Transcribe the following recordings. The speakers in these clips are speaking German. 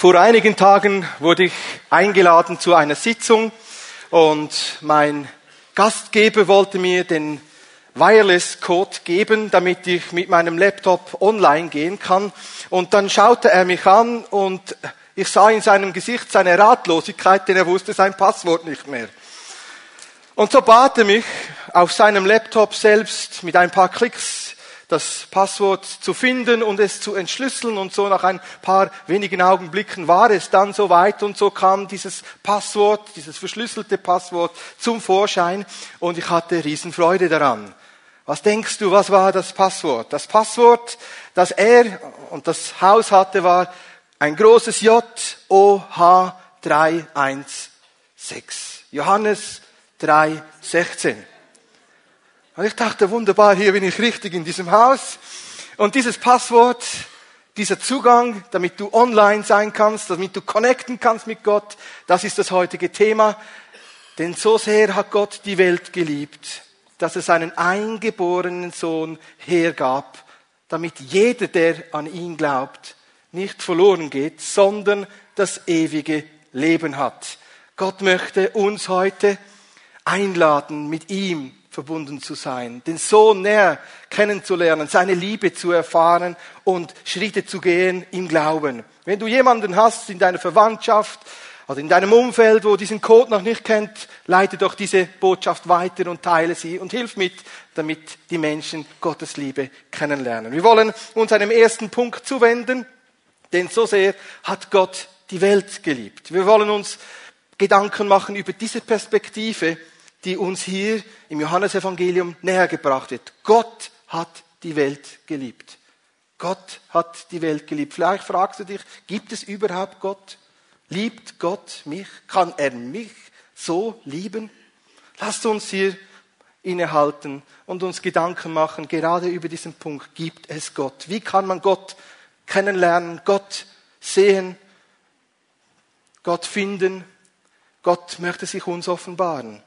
Vor einigen Tagen wurde ich eingeladen zu einer Sitzung und mein Gastgeber wollte mir den Wireless Code geben, damit ich mit meinem Laptop online gehen kann. Und dann schaute er mich an und ich sah in seinem Gesicht seine Ratlosigkeit, denn er wusste sein Passwort nicht mehr. Und so bat er mich, auf seinem Laptop selbst mit ein paar Klicks das Passwort zu finden und es zu entschlüsseln. Und so nach ein paar wenigen Augenblicken war es dann soweit und so kam dieses Passwort, dieses verschlüsselte Passwort zum Vorschein und ich hatte Riesenfreude daran. Was denkst du, was war das Passwort? Das Passwort, das er und das Haus hatte, war ein großes J O H 316. Johannes 316. Und ich dachte, wunderbar, hier bin ich richtig in diesem Haus. Und dieses Passwort, dieser Zugang, damit du online sein kannst, damit du connecten kannst mit Gott, das ist das heutige Thema. Denn so sehr hat Gott die Welt geliebt, dass er seinen eingeborenen Sohn hergab, damit jeder, der an ihn glaubt, nicht verloren geht, sondern das ewige Leben hat. Gott möchte uns heute einladen, mit ihm verbunden zu sein, den Sohn näher kennenzulernen, seine Liebe zu erfahren und Schritte zu gehen im Glauben. Wenn du jemanden hast in deiner Verwandtschaft, oder in deinem Umfeld, wo diesen Code noch nicht kennt, leite doch diese Botschaft weiter und teile sie und hilf mit, damit die Menschen Gottes Liebe kennenlernen. Wir wollen uns einem ersten Punkt zuwenden, denn so sehr hat Gott die Welt geliebt. Wir wollen uns Gedanken machen über diese Perspektive, die uns hier im Johannesevangelium näher gebracht wird. Gott hat die Welt geliebt. Gott hat die Welt geliebt. Vielleicht fragst du dich, gibt es überhaupt Gott? Liebt Gott mich? Kann er mich so lieben? Lasst uns hier innehalten und uns Gedanken machen, gerade über diesen Punkt, gibt es Gott? Wie kann man Gott kennenlernen, Gott sehen, Gott finden? Gott möchte sich uns offenbaren.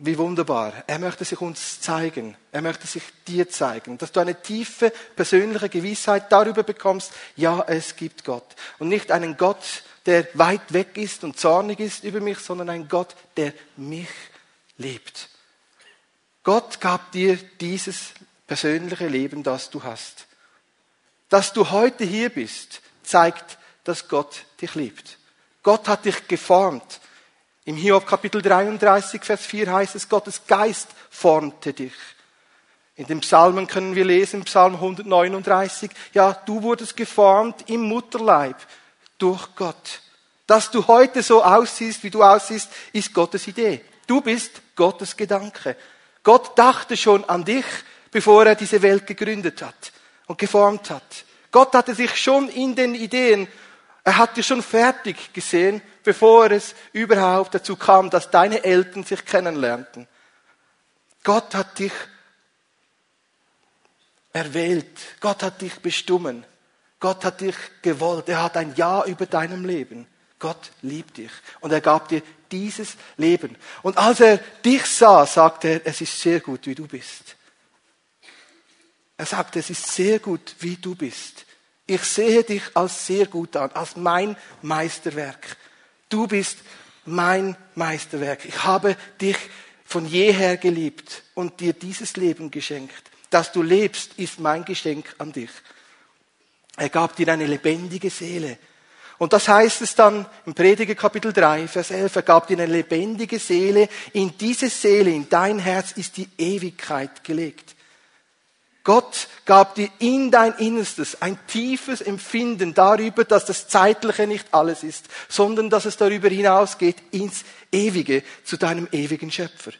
Wie wunderbar. Er möchte sich uns zeigen. Er möchte sich dir zeigen. Dass du eine tiefe persönliche Gewissheit darüber bekommst, ja, es gibt Gott. Und nicht einen Gott, der weit weg ist und zornig ist über mich, sondern ein Gott, der mich liebt. Gott gab dir dieses persönliche Leben, das du hast. Dass du heute hier bist, zeigt, dass Gott dich liebt. Gott hat dich geformt. Im Hiob Kapitel 33, Vers 4 heißt es, Gottes Geist formte dich. In den Psalmen können wir lesen, Psalm 139, ja, du wurdest geformt im Mutterleib durch Gott. Dass du heute so aussiehst, wie du aussiehst, ist Gottes Idee. Du bist Gottes Gedanke. Gott dachte schon an dich, bevor er diese Welt gegründet hat und geformt hat. Gott hatte sich schon in den Ideen, er hat dich schon fertig gesehen, bevor es überhaupt dazu kam, dass deine Eltern sich kennenlernten. Gott hat dich erwählt. Gott hat dich bestimmt. Gott hat dich gewollt. Er hat ein Ja über deinem Leben. Gott liebt dich. Und er gab dir dieses Leben. Und als er dich sah, sagte er, es ist sehr gut, wie du bist. Er sagte, es ist sehr gut, wie du bist. Ich sehe dich als sehr gut an, als mein Meisterwerk. Du bist mein Meisterwerk. Ich habe dich von jeher geliebt und dir dieses Leben geschenkt. Dass du lebst, ist mein Geschenk an dich. Er gab dir eine lebendige Seele. Und das heißt es dann im Prediger Kapitel 3, Vers 11, er gab dir eine lebendige Seele. In diese Seele, in dein Herz ist die Ewigkeit gelegt. Gott gab dir in dein Innerstes ein tiefes Empfinden darüber, dass das Zeitliche nicht alles ist, sondern dass es darüber hinausgeht ins Ewige, zu deinem ewigen Schöpfer.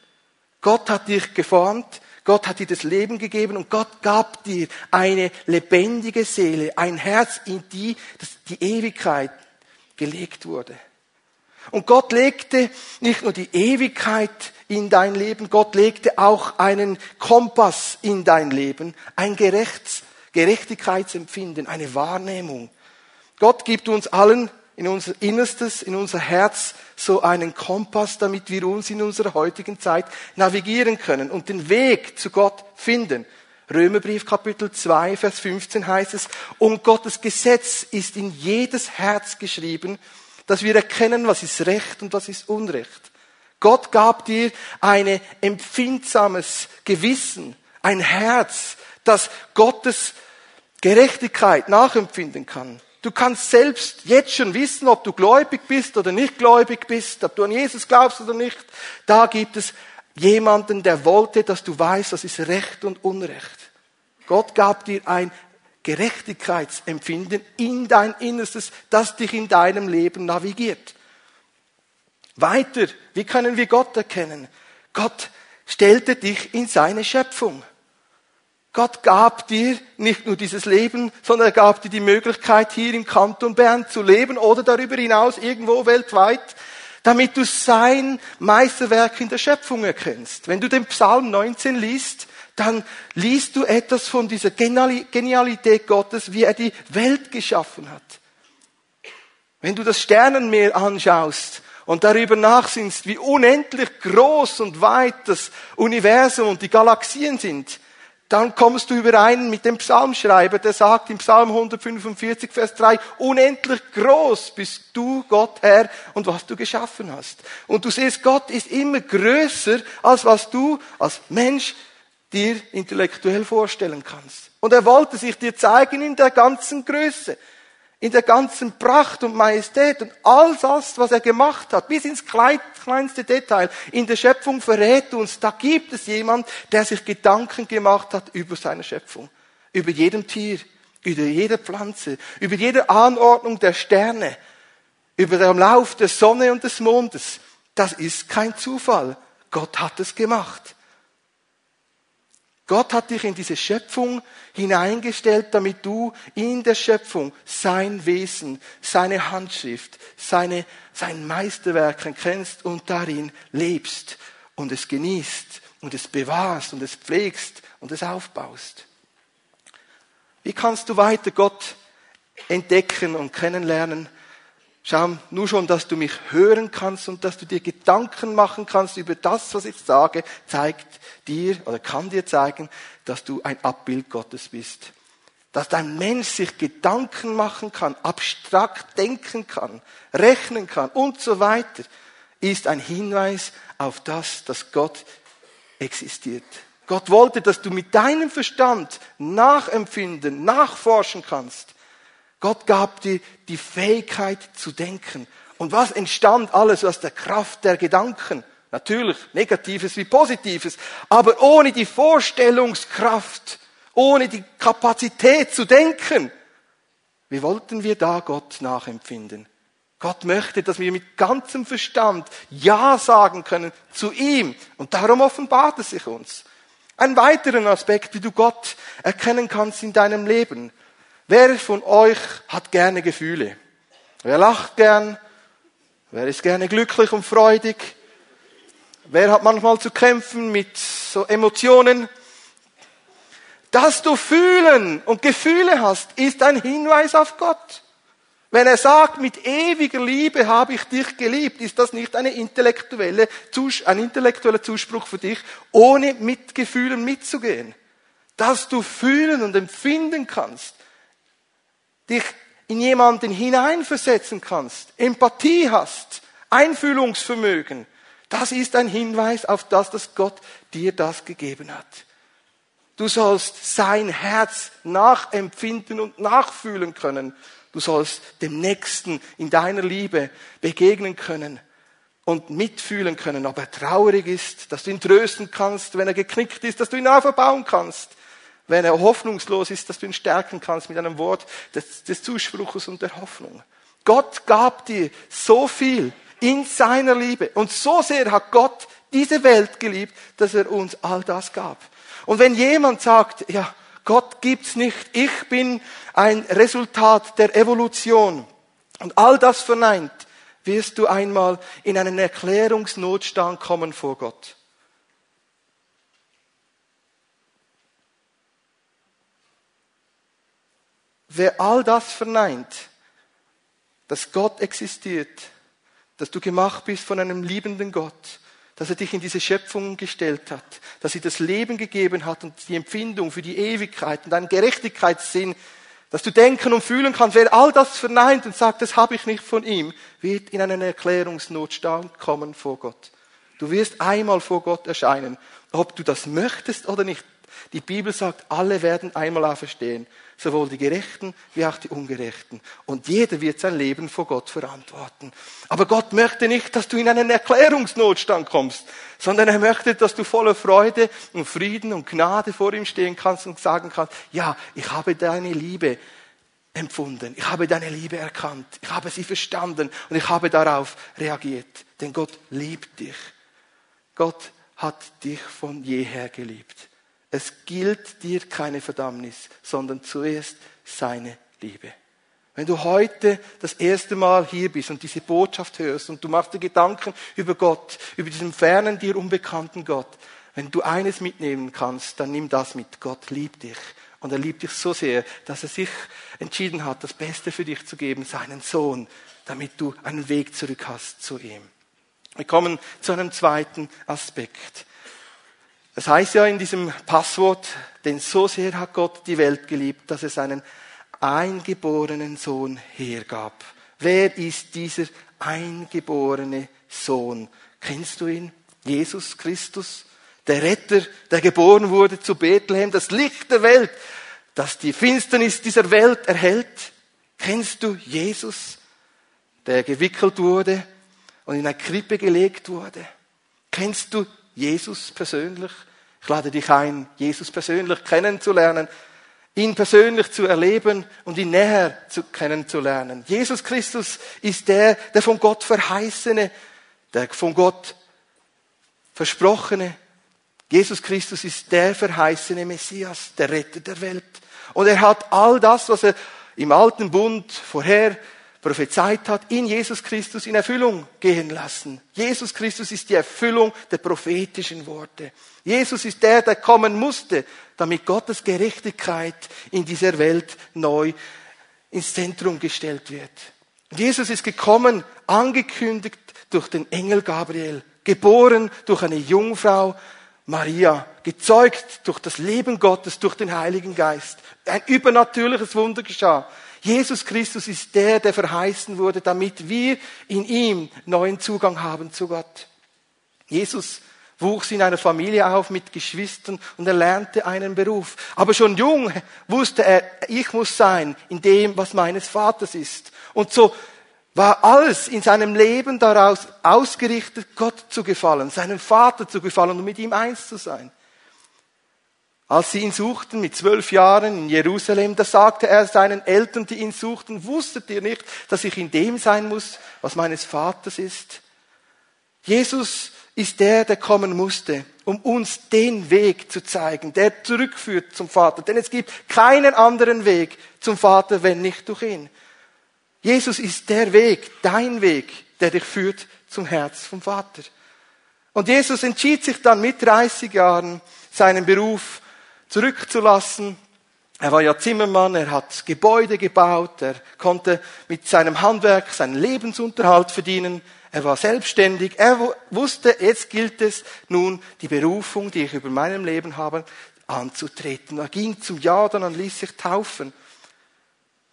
Gott hat dich geformt, Gott hat dir das Leben gegeben und Gott gab dir eine lebendige Seele, ein Herz, in die die Ewigkeit gelegt wurde. Und Gott legte nicht nur die Ewigkeit in dein Leben, Gott legte auch einen Kompass in dein Leben, ein Gerechts, Gerechtigkeitsempfinden, eine Wahrnehmung. Gott gibt uns allen in unser Innerstes, in unser Herz so einen Kompass, damit wir uns in unserer heutigen Zeit navigieren können und den Weg zu Gott finden. Römerbrief Kapitel 2, Vers 15 heißt es, und Gottes Gesetz ist in jedes Herz geschrieben, dass wir erkennen, was ist Recht und was ist Unrecht. Gott gab dir ein empfindsames Gewissen, ein Herz, das Gottes Gerechtigkeit nachempfinden kann. Du kannst selbst jetzt schon wissen, ob du gläubig bist oder nicht gläubig bist, ob du an Jesus glaubst oder nicht. Da gibt es jemanden, der wollte, dass du weißt, was ist Recht und Unrecht. Gott gab dir ein Gerechtigkeitsempfinden in dein Innerstes, das dich in deinem Leben navigiert. Weiter, wie können wir Gott erkennen? Gott stellte dich in seine Schöpfung. Gott gab dir nicht nur dieses Leben, sondern er gab dir die Möglichkeit, hier im Kanton Bern zu leben oder darüber hinaus irgendwo weltweit, damit du sein Meisterwerk in der Schöpfung erkennst. Wenn du den Psalm 19 liest, dann liest du etwas von dieser Genialität Gottes, wie er die Welt geschaffen hat. Wenn du das Sternenmeer anschaust und darüber nachsinnst, wie unendlich groß und weit das Universum und die Galaxien sind, dann kommst du überein mit dem Psalmschreiber, der sagt im Psalm 145, Vers 3, unendlich groß bist du, Gott, Herr, und was du geschaffen hast. Und du siehst, Gott ist immer größer, als was du als Mensch dir intellektuell vorstellen kannst. Und er wollte sich dir zeigen in der ganzen Größe in der ganzen Pracht und Majestät und all das, was er gemacht hat, bis ins kleinste Detail in der Schöpfung verrät uns, da gibt es jemand, der sich Gedanken gemacht hat über seine Schöpfung, über jedem Tier, über jede Pflanze, über jede Anordnung der Sterne, über den Lauf der Sonne und des Mondes. Das ist kein Zufall. Gott hat es gemacht. Gott hat dich in diese Schöpfung hineingestellt, damit du in der Schöpfung sein Wesen, seine Handschrift, seine, sein Meisterwerk kennst und darin lebst und es genießt und es bewahrst und es pflegst und es aufbaust. Wie kannst du weiter Gott entdecken und kennenlernen? Schau, nur schon, dass du mich hören kannst und dass du dir Gedanken machen kannst über das, was ich sage, zeigt dir oder kann dir zeigen, dass du ein Abbild Gottes bist. Dass dein Mensch sich Gedanken machen kann, abstrakt denken kann, rechnen kann und so weiter, ist ein Hinweis auf das, dass Gott existiert. Gott wollte, dass du mit deinem Verstand nachempfinden, nachforschen kannst Gott gab dir die Fähigkeit zu denken. Und was entstand alles aus der Kraft der Gedanken? Natürlich Negatives wie Positives, aber ohne die Vorstellungskraft, ohne die Kapazität zu denken. Wie wollten wir da Gott nachempfinden? Gott möchte, dass wir mit ganzem Verstand Ja sagen können zu ihm. Und darum offenbart es sich uns. Ein weiterer Aspekt, wie du Gott erkennen kannst in deinem Leben. Wer von euch hat gerne Gefühle? Wer lacht gern? Wer ist gerne glücklich und freudig? Wer hat manchmal zu kämpfen mit so Emotionen? Dass du fühlen und Gefühle hast, ist ein Hinweis auf Gott. Wenn er sagt, mit ewiger Liebe habe ich dich geliebt, ist das nicht eine intellektuelle, ein intellektueller Zuspruch für dich, ohne mit Gefühlen mitzugehen. Dass du fühlen und empfinden kannst, dich in jemanden hineinversetzen kannst, Empathie hast, Einfühlungsvermögen, das ist ein Hinweis auf das, dass Gott dir das gegeben hat. Du sollst sein Herz nachempfinden und nachfühlen können. Du sollst dem Nächsten in deiner Liebe begegnen können und mitfühlen können, ob er traurig ist, dass du ihn trösten kannst, wenn er geknickt ist, dass du ihn auferbauen kannst, wenn er hoffnungslos ist, dass du ihn stärken kannst mit einem Wort des, des Zuspruches und der Hoffnung. Gott gab dir so viel in seiner Liebe und so sehr hat Gott diese Welt geliebt, dass er uns all das gab. Und wenn jemand sagt, ja, Gott gibt's nicht, ich bin ein Resultat der Evolution und all das verneint, wirst du einmal in einen Erklärungsnotstand kommen vor Gott. Wer all das verneint, dass Gott existiert, dass du gemacht bist von einem liebenden Gott, dass er dich in diese Schöpfung gestellt hat, dass er das Leben gegeben hat und die Empfindung für die Ewigkeit und einen Gerechtigkeitssinn, dass du denken und fühlen kannst, wer all das verneint und sagt, das habe ich nicht von ihm, wird in einen Erklärungsnotstand kommen vor Gott. Du wirst einmal vor Gott erscheinen, ob du das möchtest oder nicht. Die Bibel sagt, alle werden einmal auferstehen, sowohl die Gerechten wie auch die Ungerechten. Und jeder wird sein Leben vor Gott verantworten. Aber Gott möchte nicht, dass du in einen Erklärungsnotstand kommst, sondern er möchte, dass du voller Freude und Frieden und Gnade vor ihm stehen kannst und sagen kannst, ja, ich habe deine Liebe empfunden, ich habe deine Liebe erkannt, ich habe sie verstanden und ich habe darauf reagiert. Denn Gott liebt dich. Gott hat dich von jeher geliebt. Es gilt dir keine Verdammnis, sondern zuerst seine Liebe. Wenn du heute das erste Mal hier bist und diese Botschaft hörst und du machst dir Gedanken über Gott, über diesen fernen, dir unbekannten Gott, wenn du eines mitnehmen kannst, dann nimm das mit. Gott liebt dich. Und er liebt dich so sehr, dass er sich entschieden hat, das Beste für dich zu geben, seinen Sohn, damit du einen Weg zurück hast zu ihm. Wir kommen zu einem zweiten Aspekt. Das heißt ja in diesem Passwort, denn so sehr hat Gott die Welt geliebt, dass er seinen eingeborenen Sohn hergab. Wer ist dieser eingeborene Sohn? Kennst du ihn? Jesus Christus, der Retter, der geboren wurde zu Bethlehem, das Licht der Welt, das die Finsternis dieser Welt erhält. Kennst du Jesus, der gewickelt wurde und in eine Krippe gelegt wurde? Kennst du Jesus persönlich? Ich lade dich ein, Jesus persönlich kennenzulernen, ihn persönlich zu erleben und ihn näher zu kennenzulernen. Jesus Christus ist der, der von Gott verheißene, der von Gott versprochene. Jesus Christus ist der verheißene Messias, der Retter der Welt. Und er hat all das, was er im alten Bund vorher prophezeit hat, in Jesus Christus in Erfüllung gehen lassen. Jesus Christus ist die Erfüllung der prophetischen Worte. Jesus ist der, der kommen musste, damit Gottes Gerechtigkeit in dieser Welt neu ins Zentrum gestellt wird. Jesus ist gekommen, angekündigt durch den Engel Gabriel, geboren durch eine Jungfrau, Maria, gezeugt durch das Leben Gottes, durch den Heiligen Geist. Ein übernatürliches Wunder geschah. Jesus Christus ist der, der verheißen wurde, damit wir in ihm neuen Zugang haben zu Gott. Jesus wuchs in einer Familie auf mit Geschwistern und er lernte einen Beruf. Aber schon jung wusste er, ich muss sein in dem, was meines Vaters ist. Und so war alles in seinem Leben daraus ausgerichtet, Gott zu gefallen, seinem Vater zu gefallen und mit ihm eins zu sein. Als sie ihn suchten mit zwölf Jahren in Jerusalem, da sagte er seinen Eltern, die ihn suchten, wusstet ihr nicht, dass ich in dem sein muss, was meines Vaters ist? Jesus ist der, der kommen musste, um uns den Weg zu zeigen, der zurückführt zum Vater. Denn es gibt keinen anderen Weg zum Vater, wenn nicht durch ihn. Jesus ist der Weg, dein Weg, der dich führt zum Herz vom Vater. Und Jesus entschied sich dann mit 30 Jahren, seinen Beruf zurückzulassen. Er war ja Zimmermann, er hat Gebäude gebaut, er konnte mit seinem Handwerk seinen Lebensunterhalt verdienen, er war selbstständig, er wusste, jetzt gilt es nun, die Berufung, die ich über meinem Leben habe, anzutreten. Er ging zum Jordan und ließ sich taufen.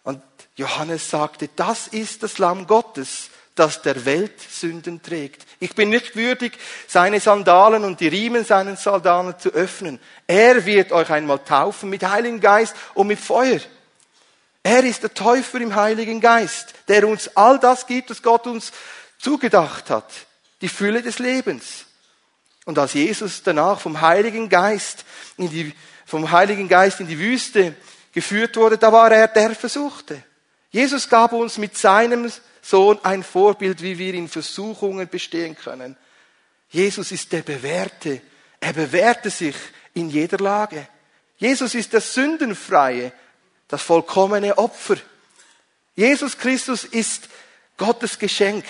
Und Johannes sagte, das ist das Lamm Gottes, das der Welt Sünden trägt. Ich bin nicht würdig, seine Sandalen und die Riemen seinen Sandalen zu öffnen. Er wird euch einmal taufen mit Heiligen Geist und mit Feuer. Er ist der Täufer im Heiligen Geist, der uns all das gibt, was Gott uns zugedacht hat. Die Fülle des Lebens. Und als Jesus danach vom Heiligen Geist in die, vom Heiligen Geist in die Wüste geführt wurde, da war er der Versuchte. Jesus gab uns mit seinem Sohn ein Vorbild, wie wir in Versuchungen bestehen können. Jesus ist der Bewährte. Er bewährte sich in jeder Lage. Jesus ist der Sündenfreie, das vollkommene Opfer. Jesus Christus ist Gottes Geschenk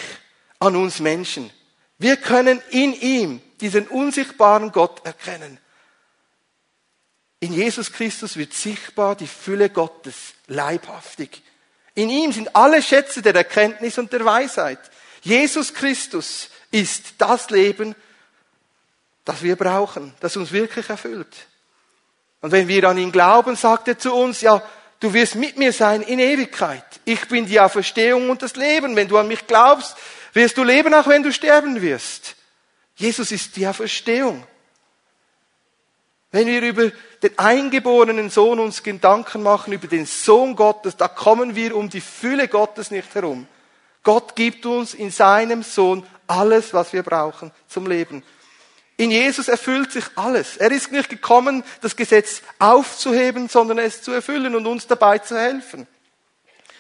an uns Menschen. Wir können in ihm diesen unsichtbaren Gott erkennen. In Jesus Christus wird sichtbar die Fülle Gottes leibhaftig. In ihm sind alle Schätze der Erkenntnis und der Weisheit. Jesus Christus ist das Leben das wir brauchen, das uns wirklich erfüllt. Und wenn wir an ihn glauben, sagt er zu uns, ja, du wirst mit mir sein in Ewigkeit. Ich bin die Auferstehung und das Leben. Wenn du an mich glaubst, wirst du leben, auch wenn du sterben wirst. Jesus ist die Auferstehung. Wenn wir über den eingeborenen Sohn uns Gedanken machen, über den Sohn Gottes, da kommen wir um die Fülle Gottes nicht herum. Gott gibt uns in seinem Sohn alles, was wir brauchen zum Leben. In Jesus erfüllt sich alles. Er ist nicht gekommen, das Gesetz aufzuheben, sondern es zu erfüllen und uns dabei zu helfen.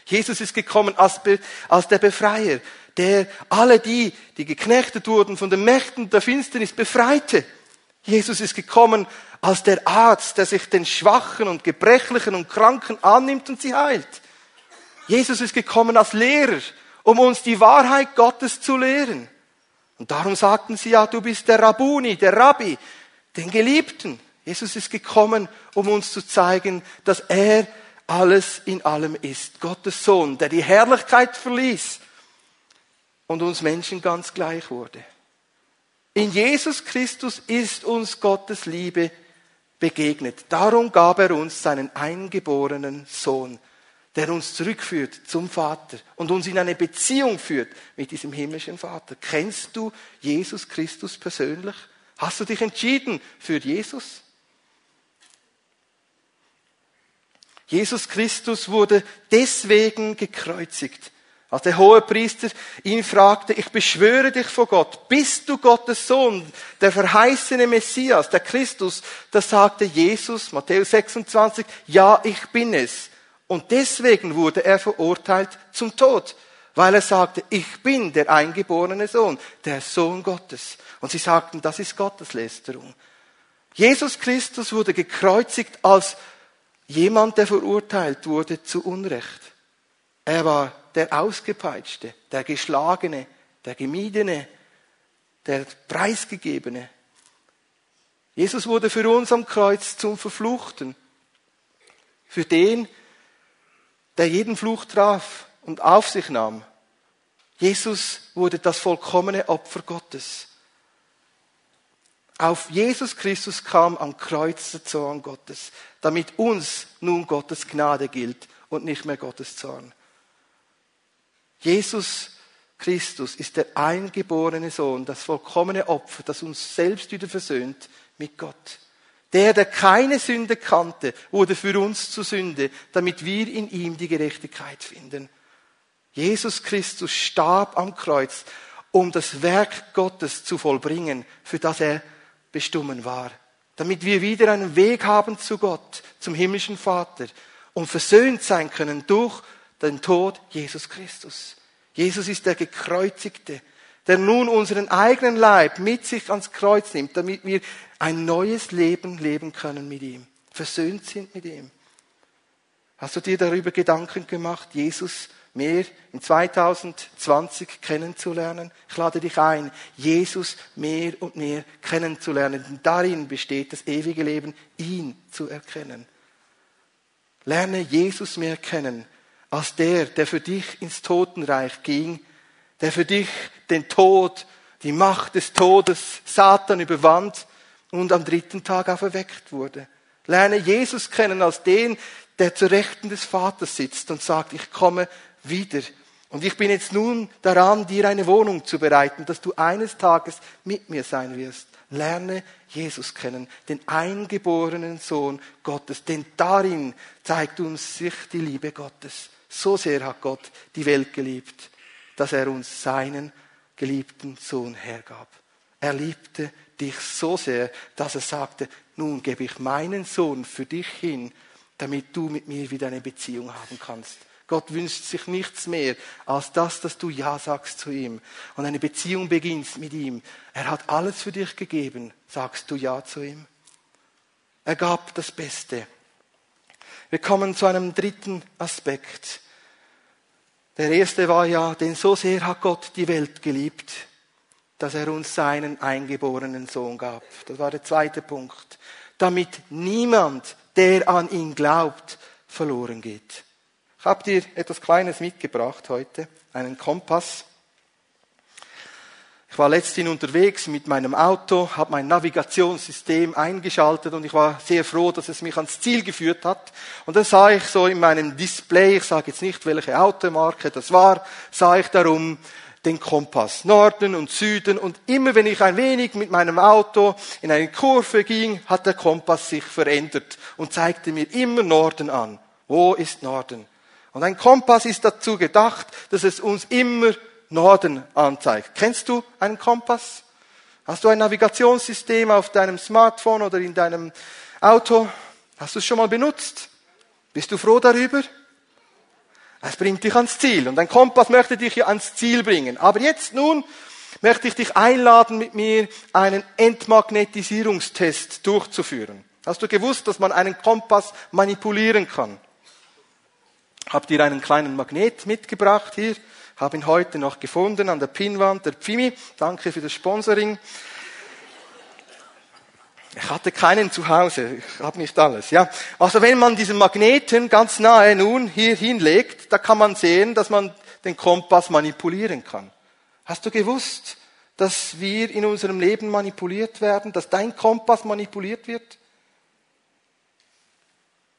Jesus ist gekommen als, als der Befreier, der alle die, die geknechtet wurden von den Mächten der Finsternis, befreite. Jesus ist gekommen als der Arzt, der sich den Schwachen und Gebrechlichen und Kranken annimmt und sie heilt. Jesus ist gekommen als Lehrer, um uns die Wahrheit Gottes zu lehren. Und darum sagten sie ja, du bist der Rabbuni, der Rabbi, den Geliebten. Jesus ist gekommen, um uns zu zeigen, dass er alles in allem ist. Gottes Sohn, der die Herrlichkeit verließ und uns Menschen ganz gleich wurde. In Jesus Christus ist uns Gottes Liebe begegnet. Darum gab er uns seinen eingeborenen Sohn, der uns zurückführt zum Vater und uns in eine Beziehung führt mit diesem himmlischen Vater. Kennst du Jesus Christus persönlich? Hast du dich entschieden für Jesus? Jesus Christus wurde deswegen gekreuzigt. Als der hohe Priester ihn fragte, ich beschwöre dich vor Gott, bist du Gottes Sohn, der verheißene Messias, der Christus, da sagte Jesus, Matthäus 26, ja, ich bin es. Und deswegen wurde er verurteilt zum Tod, weil er sagte, ich bin der eingeborene Sohn, der Sohn Gottes. Und sie sagten, das ist Gotteslästerung. Jesus Christus wurde gekreuzigt als jemand, der verurteilt wurde zu Unrecht. Er war der Ausgepeitschte, der Geschlagene, der Gemiedene, der Preisgegebene. Jesus wurde für uns am Kreuz zum Verfluchten, für den, der jeden Fluch traf und auf sich nahm. Jesus wurde das vollkommene Opfer Gottes. Auf Jesus Christus kam am Kreuz der Zorn Gottes, damit uns nun Gottes Gnade gilt und nicht mehr Gottes Zorn. Jesus Christus ist der eingeborene Sohn, das vollkommene Opfer, das uns selbst wieder versöhnt mit Gott. Der, der keine Sünde kannte, wurde für uns zur Sünde, damit wir in ihm die Gerechtigkeit finden. Jesus Christus starb am Kreuz, um das Werk Gottes zu vollbringen, für das er bestimmt war. Damit wir wieder einen Weg haben zu Gott, zum himmlischen Vater und versöhnt sein können durch den Tod Jesus Christus. Jesus ist der Gekreuzigte, der nun unseren eigenen Leib mit sich ans Kreuz nimmt, damit wir ein neues Leben leben können mit ihm, versöhnt sind mit ihm. Hast du dir darüber Gedanken gemacht, Jesus mehr in 2020 kennenzulernen? Ich lade dich ein, Jesus mehr und mehr kennenzulernen. Denn darin besteht das ewige Leben, ihn zu erkennen. Lerne Jesus mehr kennen als der, der für dich ins Totenreich ging, der für dich den Tod, die Macht des Todes, Satan überwand und am dritten Tag auferweckt wurde. Lerne Jesus kennen als den, der zur Rechten des Vaters sitzt und sagt, ich komme wieder. Und ich bin jetzt nun daran, dir eine Wohnung zu bereiten, dass du eines Tages mit mir sein wirst. Lerne Jesus kennen, den eingeborenen Sohn Gottes, denn darin zeigt uns sich die Liebe Gottes. So sehr hat Gott die Welt geliebt, dass er uns seinen geliebten Sohn hergab. Er liebte dich so sehr, dass er sagte, nun gebe ich meinen Sohn für dich hin, damit du mit mir wieder eine Beziehung haben kannst. Gott wünscht sich nichts mehr als das, dass du Ja sagst zu ihm und eine Beziehung beginnst mit ihm. Er hat alles für dich gegeben. Sagst du Ja zu ihm? Er gab das Beste. Wir kommen zu einem dritten Aspekt. Der erste war ja, denn so sehr hat Gott die Welt geliebt, dass er uns seinen eingeborenen Sohn gab. Das war der zweite Punkt. Damit niemand, der an ihn glaubt, verloren geht. Ich habe dir etwas Kleines mitgebracht heute, einen Kompass. Ich war letztens unterwegs mit meinem Auto, habe mein Navigationssystem eingeschaltet und ich war sehr froh, dass es mich ans Ziel geführt hat. Und dann sah ich so in meinem Display, ich sage jetzt nicht, welche Automarke das war, sah ich darum den Kompass, Norden und Süden. Und immer wenn ich ein wenig mit meinem Auto in eine Kurve ging, hat der Kompass sich verändert und zeigte mir immer Norden an. Wo ist Norden? Und ein Kompass ist dazu gedacht, dass es uns immer Norden anzeigt. Kennst du einen Kompass? Hast du ein Navigationssystem auf deinem Smartphone oder in deinem Auto? Hast du es schon mal benutzt? Bist du froh darüber? Es bringt dich ans Ziel und ein Kompass möchte dich ans Ziel bringen. Aber jetzt nun möchte ich dich einladen, mit mir einen Entmagnetisierungstest durchzuführen. Hast du gewusst, dass man einen Kompass manipulieren kann? Habt ihr einen kleinen Magnet mitgebracht hier? Habe ihn heute noch gefunden an der Pinnwand der Pfimi. Danke für das Sponsoring. Ich hatte keinen zu Hause, ich habe nicht alles. Ja, also wenn man diesen Magneten ganz nahe nun hier hinlegt, da kann man sehen, dass man den Kompass manipulieren kann. Hast du gewusst, dass wir in unserem Leben manipuliert werden, dass dein Kompass manipuliert wird?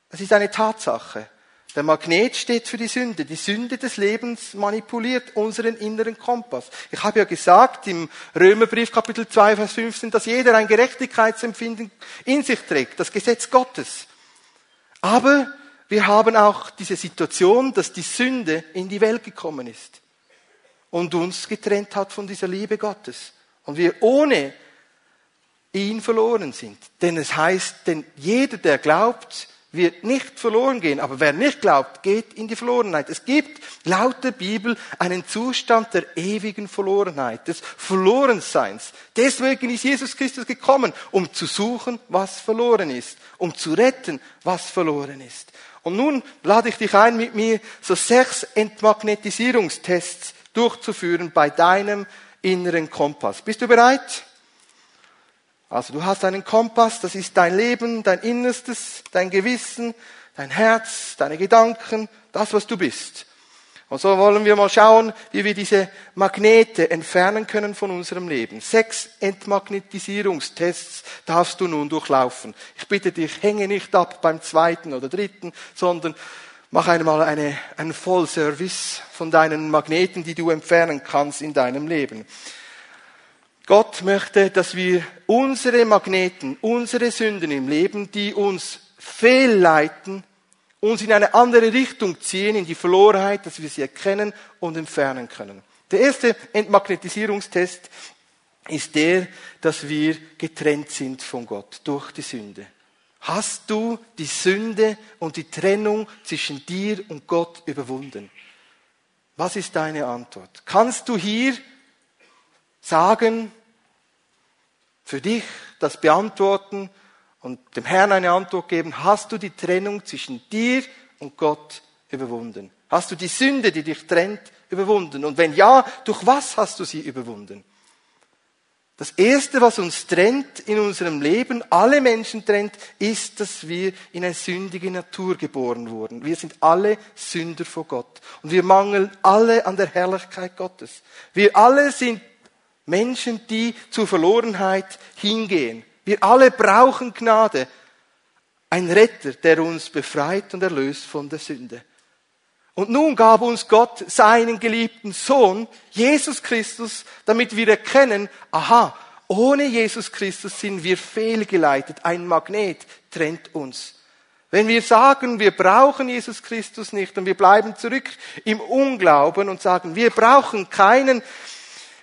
Das ist eine Tatsache. Der Magnet steht für die Sünde. Die Sünde des Lebens manipuliert unseren inneren Kompass. Ich habe ja gesagt im Römerbrief Kapitel 2, Vers 15, dass jeder ein Gerechtigkeitsempfinden in sich trägt, das Gesetz Gottes. Aber wir haben auch diese Situation, dass die Sünde in die Welt gekommen ist und uns getrennt hat von dieser Liebe Gottes. Und wir ohne ihn verloren sind. Denn es heißt, denn jeder, der glaubt, wird nicht verloren gehen. Aber wer nicht glaubt, geht in die Verlorenheit. Es gibt laut der Bibel einen Zustand der ewigen Verlorenheit, des Verlorenseins. Deswegen ist Jesus Christus gekommen, um zu suchen, was verloren ist, um zu retten, was verloren ist. Und nun lade ich dich ein, mit mir so sechs Entmagnetisierungstests durchzuführen bei deinem inneren Kompass. Bist du bereit? Also du hast einen Kompass, das ist dein Leben, dein Innerstes, dein Gewissen, dein Herz, deine Gedanken, das, was du bist. Und so wollen wir mal schauen, wie wir diese Magnete entfernen können von unserem Leben. Sechs Entmagnetisierungstests darfst du nun durchlaufen. Ich bitte dich, hänge nicht ab beim zweiten oder dritten, sondern mach einmal eine, einen Vollservice von deinen Magneten, die du entfernen kannst in deinem Leben. Gott möchte, dass wir unsere Magneten, unsere Sünden im Leben, die uns fehlleiten, uns in eine andere Richtung ziehen, in die Verlorenheit, dass wir sie erkennen und entfernen können. Der erste Entmagnetisierungstest ist der, dass wir getrennt sind von Gott durch die Sünde. Hast du die Sünde und die Trennung zwischen dir und Gott überwunden? Was ist deine Antwort? Kannst du hier sagen, für dich das beantworten und dem Herrn eine Antwort geben, hast du die Trennung zwischen dir und Gott überwunden? Hast du die Sünde, die dich trennt, überwunden? Und wenn ja, durch was hast du sie überwunden? Das Erste, was uns trennt in unserem Leben, alle Menschen trennt, ist, dass wir in eine sündige Natur geboren wurden. Wir sind alle Sünder vor Gott. Und wir mangeln alle an der Herrlichkeit Gottes. Wir alle sind Menschen, die zur Verlorenheit hingehen. Wir alle brauchen Gnade. Ein Retter, der uns befreit und erlöst von der Sünde. Und nun gab uns Gott seinen geliebten Sohn, Jesus Christus, damit wir erkennen, aha, ohne Jesus Christus sind wir fehlgeleitet. Ein Magnet trennt uns. Wenn wir sagen, wir brauchen Jesus Christus nicht und wir bleiben zurück im Unglauben und sagen, wir brauchen keinen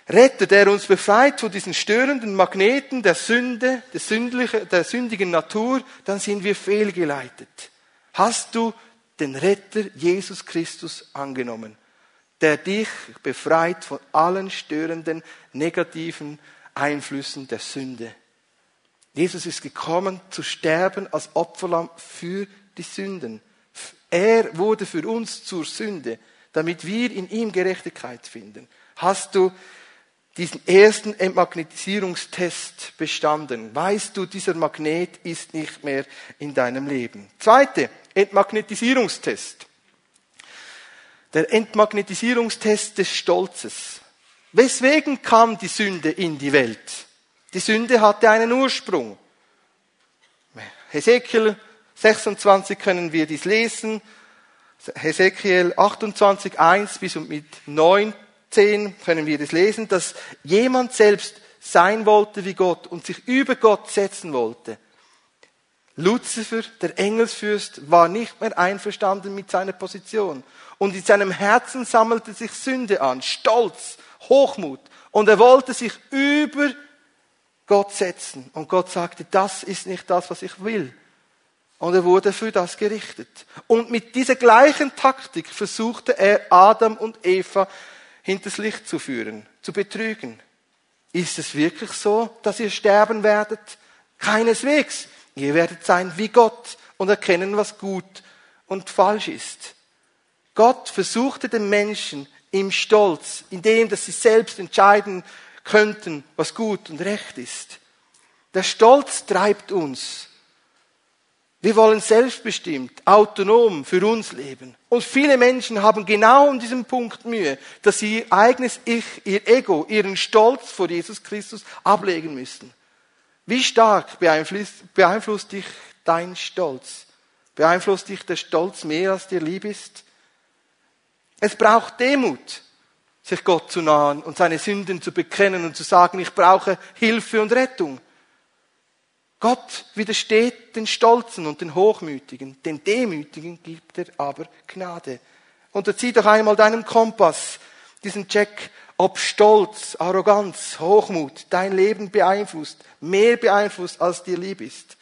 Retter, der uns befreit von diesen störenden Magneten der Sünde, der, der sündigen Natur, dann sind wir fehlgeleitet. Hast du den Retter Jesus Christus angenommen, der dich befreit von allen störenden, negativen Einflüssen der Sünde? Jesus ist gekommen zu sterben als Opferlamm für die Sünden. Er wurde für uns zur Sünde, damit wir in ihm Gerechtigkeit finden. Hast du diesen ersten Entmagnetisierungstest bestanden. Weißt du, dieser Magnet ist nicht mehr in deinem Leben. Zweite Entmagnetisierungstest. Der Entmagnetisierungstest des Stolzes. Weswegen kam die Sünde in die Welt? Die Sünde hatte einen Ursprung. Hesekiel 26 können wir dies lesen. Hesekiel 28, 1 bis und mit 19 können wir das lesen, dass jemand selbst sein wollte wie Gott und sich über Gott setzen wollte. Luzifer, der Engelsfürst, war nicht mehr einverstanden mit seiner Position. Und in seinem Herzen sammelte sich Sünde an, Stolz, Hochmut. Und er wollte sich über Gott setzen. Und Gott sagte, das ist nicht das, was ich will. Und er wurde für das gerichtet. Und mit dieser gleichen Taktik versuchte er Adam und Eva hinters Licht zu führen, zu betrügen. Ist es wirklich so, dass ihr sterben werdet? Keineswegs. Ihr werdet sein wie Gott und erkennen, was gut und falsch ist. Gott versuchte den Menschen im Stolz, in dem, dass sie selbst entscheiden könnten, was gut und recht ist. Der Stolz treibt uns. Wir wollen selbstbestimmt, autonom für uns leben. Und viele Menschen haben genau an diesem Punkt Mühe, dass sie ihr eigenes Ich, ihr Ego, ihren Stolz vor Jesus Christus ablegen müssen. Wie stark beeinflusst, beeinflusst dich dein Stolz? Beeinflusst dich der Stolz mehr, als dir lieb ist? Es braucht Demut, sich Gott zu nahen und seine Sünden zu bekennen und zu sagen, ich brauche Hilfe und Rettung. Gott widersteht den Stolzen und den Hochmütigen, den Demütigen gibt er aber Gnade. Unterzieh doch einmal deinen Kompass, diesen Check, ob Stolz, Arroganz, Hochmut dein Leben beeinflusst, mehr beeinflusst, als dir lieb ist.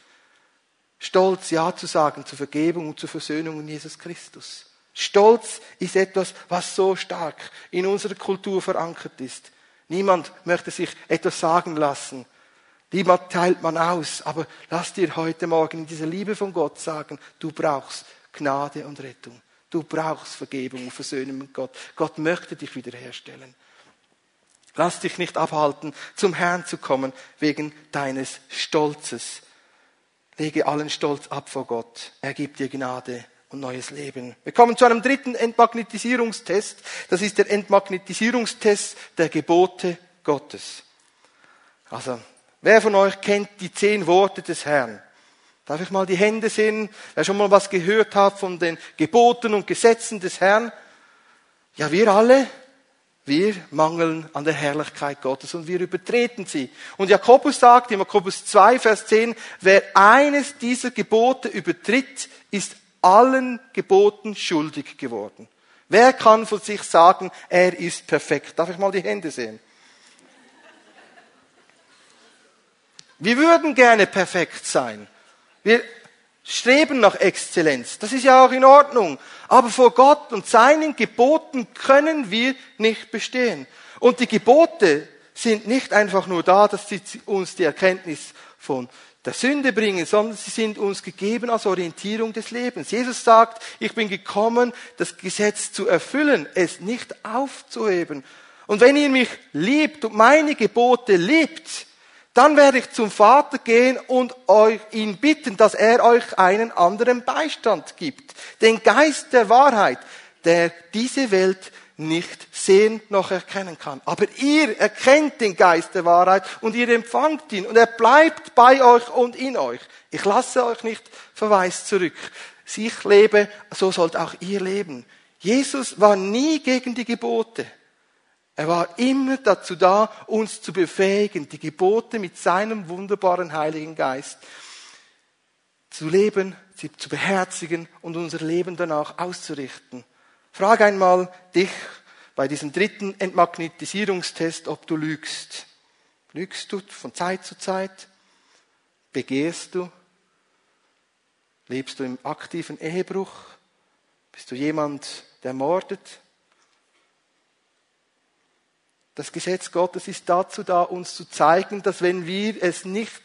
Stolz, Ja zu sagen zur Vergebung und zur Versöhnung in Jesus Christus. Stolz ist etwas, was so stark in unserer Kultur verankert ist. Niemand möchte sich etwas sagen lassen, Lieber teilt man aus, aber lass dir heute Morgen in dieser Liebe von Gott sagen, du brauchst Gnade und Rettung. Du brauchst Vergebung und Versöhnung mit Gott. Gott möchte dich wiederherstellen. Lass dich nicht abhalten, zum Herrn zu kommen wegen deines Stolzes. Lege allen Stolz ab vor Gott. Er gibt dir Gnade und neues Leben. Wir kommen zu einem dritten Entmagnetisierungstest. Das ist der Entmagnetisierungstest der Gebote Gottes. Also, Wer von euch kennt die zehn Worte des Herrn? Darf ich mal die Hände sehen? Wer schon mal was gehört hat von den Geboten und Gesetzen des Herrn? Ja, wir alle, wir mangeln an der Herrlichkeit Gottes und wir übertreten sie. Und Jakobus sagt in Jakobus 2, Vers 10, wer eines dieser Gebote übertritt, ist allen Geboten schuldig geworden. Wer kann von sich sagen, er ist perfekt? Darf ich mal die Hände sehen? Wir würden gerne perfekt sein. Wir streben nach Exzellenz. Das ist ja auch in Ordnung. Aber vor Gott und seinen Geboten können wir nicht bestehen. Und die Gebote sind nicht einfach nur da, dass sie uns die Erkenntnis von der Sünde bringen, sondern sie sind uns gegeben als Orientierung des Lebens. Jesus sagt, ich bin gekommen, das Gesetz zu erfüllen, es nicht aufzuheben. Und wenn ihr mich liebt und meine Gebote liebt, dann werde ich zum Vater gehen und euch ihn bitten, dass er euch einen anderen Beistand gibt. Den Geist der Wahrheit, der diese Welt nicht sehen noch erkennen kann. Aber ihr erkennt den Geist der Wahrheit und ihr empfangt ihn und er bleibt bei euch und in euch. Ich lasse euch nicht verweist zurück. Ich lebe, so sollt auch ihr leben. Jesus war nie gegen die Gebote. Er war immer dazu da, uns zu befähigen, die Gebote mit seinem wunderbaren Heiligen Geist zu leben, sie zu beherzigen und unser Leben danach auszurichten. Frag einmal dich bei diesem dritten Entmagnetisierungstest, ob du lügst. Lügst du von Zeit zu Zeit? Begehrst du? Lebst du im aktiven Ehebruch? Bist du jemand, der mordet? Das Gesetz Gottes ist dazu da, uns zu zeigen, dass wenn wir es nicht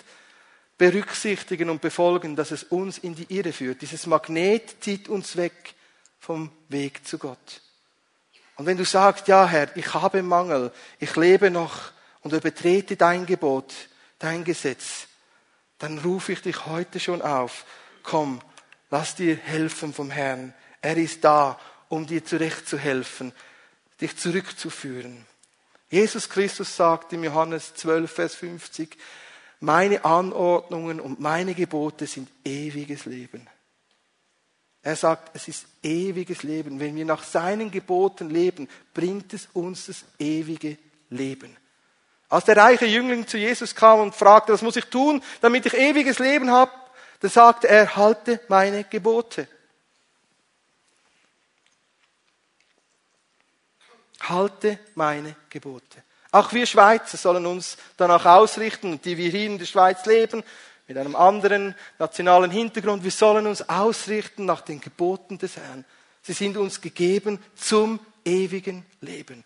berücksichtigen und befolgen, dass es uns in die Irre führt. Dieses Magnet zieht uns weg vom Weg zu Gott. Und wenn du sagst, ja Herr, ich habe Mangel, ich lebe noch und übertrete dein Gebot, dein Gesetz, dann rufe ich dich heute schon auf. Komm, lass dir helfen vom Herrn. Er ist da, um dir zurechtzuhelfen, dich zurückzuführen. Jesus Christus sagt im Johannes 12, Vers 50, meine Anordnungen und meine Gebote sind ewiges Leben. Er sagt, es ist ewiges Leben. Wenn wir nach seinen Geboten leben, bringt es uns das ewige Leben. Als der reiche Jüngling zu Jesus kam und fragte, was muss ich tun, damit ich ewiges Leben habe, dann sagte er, halte meine Gebote. Halte meine Gebote. Auch wir Schweizer sollen uns danach ausrichten, die wir hier in der Schweiz leben, mit einem anderen nationalen Hintergrund, wir sollen uns ausrichten nach den Geboten des Herrn. Sie sind uns gegeben zum ewigen Leben.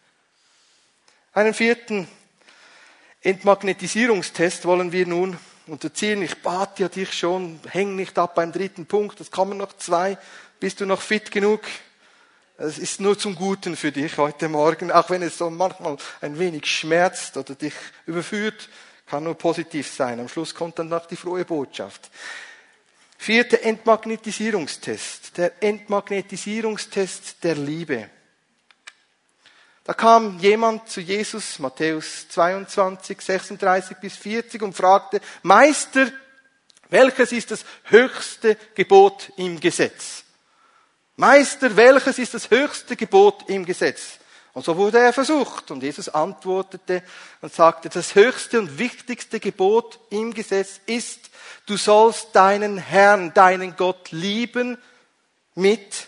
Einen vierten Entmagnetisierungstest wollen wir nun unterziehen. Ich bat ja dich schon, häng nicht ab beim dritten Punkt, es kommen noch zwei. Bist du noch fit genug? Es ist nur zum Guten für dich heute Morgen, auch wenn es so manchmal ein wenig schmerzt oder dich überführt, kann nur positiv sein. Am Schluss kommt dann noch die frohe Botschaft. Vierter Entmagnetisierungstest, der Entmagnetisierungstest der Liebe. Da kam jemand zu Jesus, Matthäus 22, 36 bis 40 und fragte, Meister, welches ist das höchste Gebot im Gesetz? Meister, welches ist das höchste Gebot im Gesetz? Und so wurde er versucht. Und Jesus antwortete und sagte, das höchste und wichtigste Gebot im Gesetz ist, du sollst deinen Herrn, deinen Gott lieben mit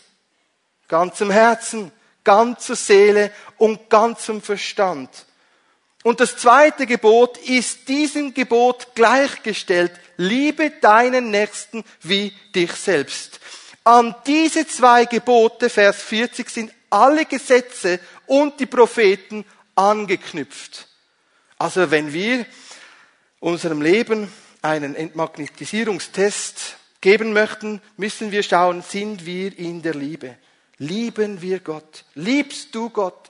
ganzem Herzen, ganzer Seele und ganzem Verstand. Und das zweite Gebot ist diesem Gebot gleichgestellt. Liebe deinen Nächsten wie dich selbst. An diese zwei Gebote, Vers 40, sind alle Gesetze und die Propheten angeknüpft. Also wenn wir unserem Leben einen Entmagnetisierungstest geben möchten, müssen wir schauen, sind wir in der Liebe? lieben wir Gott? Liebst du Gott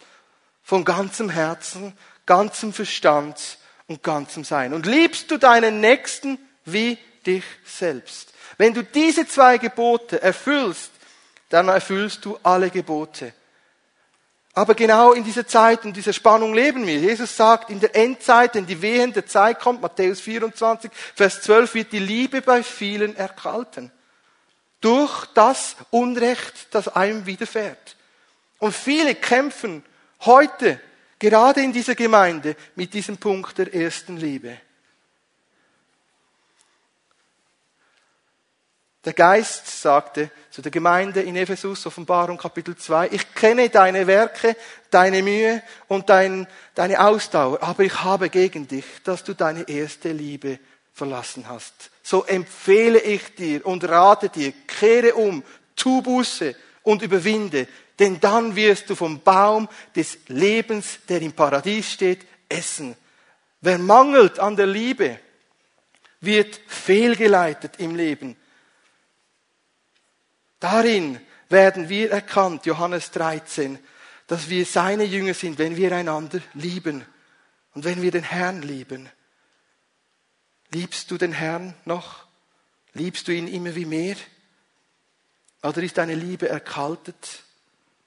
von ganzem Herzen, ganzem Verstand und ganzem Sein? Und liebst du deinen Nächsten wie dich selbst? Wenn du diese zwei Gebote erfüllst, dann erfüllst du alle Gebote. Aber genau in dieser Zeit, in dieser Spannung leben wir. Jesus sagt, in der Endzeit, wenn die wehende Zeit kommt, Matthäus 24, Vers 12, wird die Liebe bei vielen erkalten durch das Unrecht, das einem widerfährt. Und viele kämpfen heute, gerade in dieser Gemeinde, mit diesem Punkt der ersten Liebe. Der Geist sagte zu der Gemeinde in Ephesus, Offenbarung Kapitel 2, ich kenne deine Werke, deine Mühe und dein, deine Ausdauer, aber ich habe gegen dich, dass du deine erste Liebe verlassen hast. So empfehle ich dir und rate dir, kehre um, tu Buße und überwinde, denn dann wirst du vom Baum des Lebens, der im Paradies steht, essen. Wer mangelt an der Liebe, wird fehlgeleitet im Leben. Darin werden wir erkannt, Johannes 13, dass wir seine Jünger sind, wenn wir einander lieben und wenn wir den Herrn lieben. Liebst du den Herrn noch? Liebst du ihn immer wie mehr? Oder ist deine Liebe erkaltet?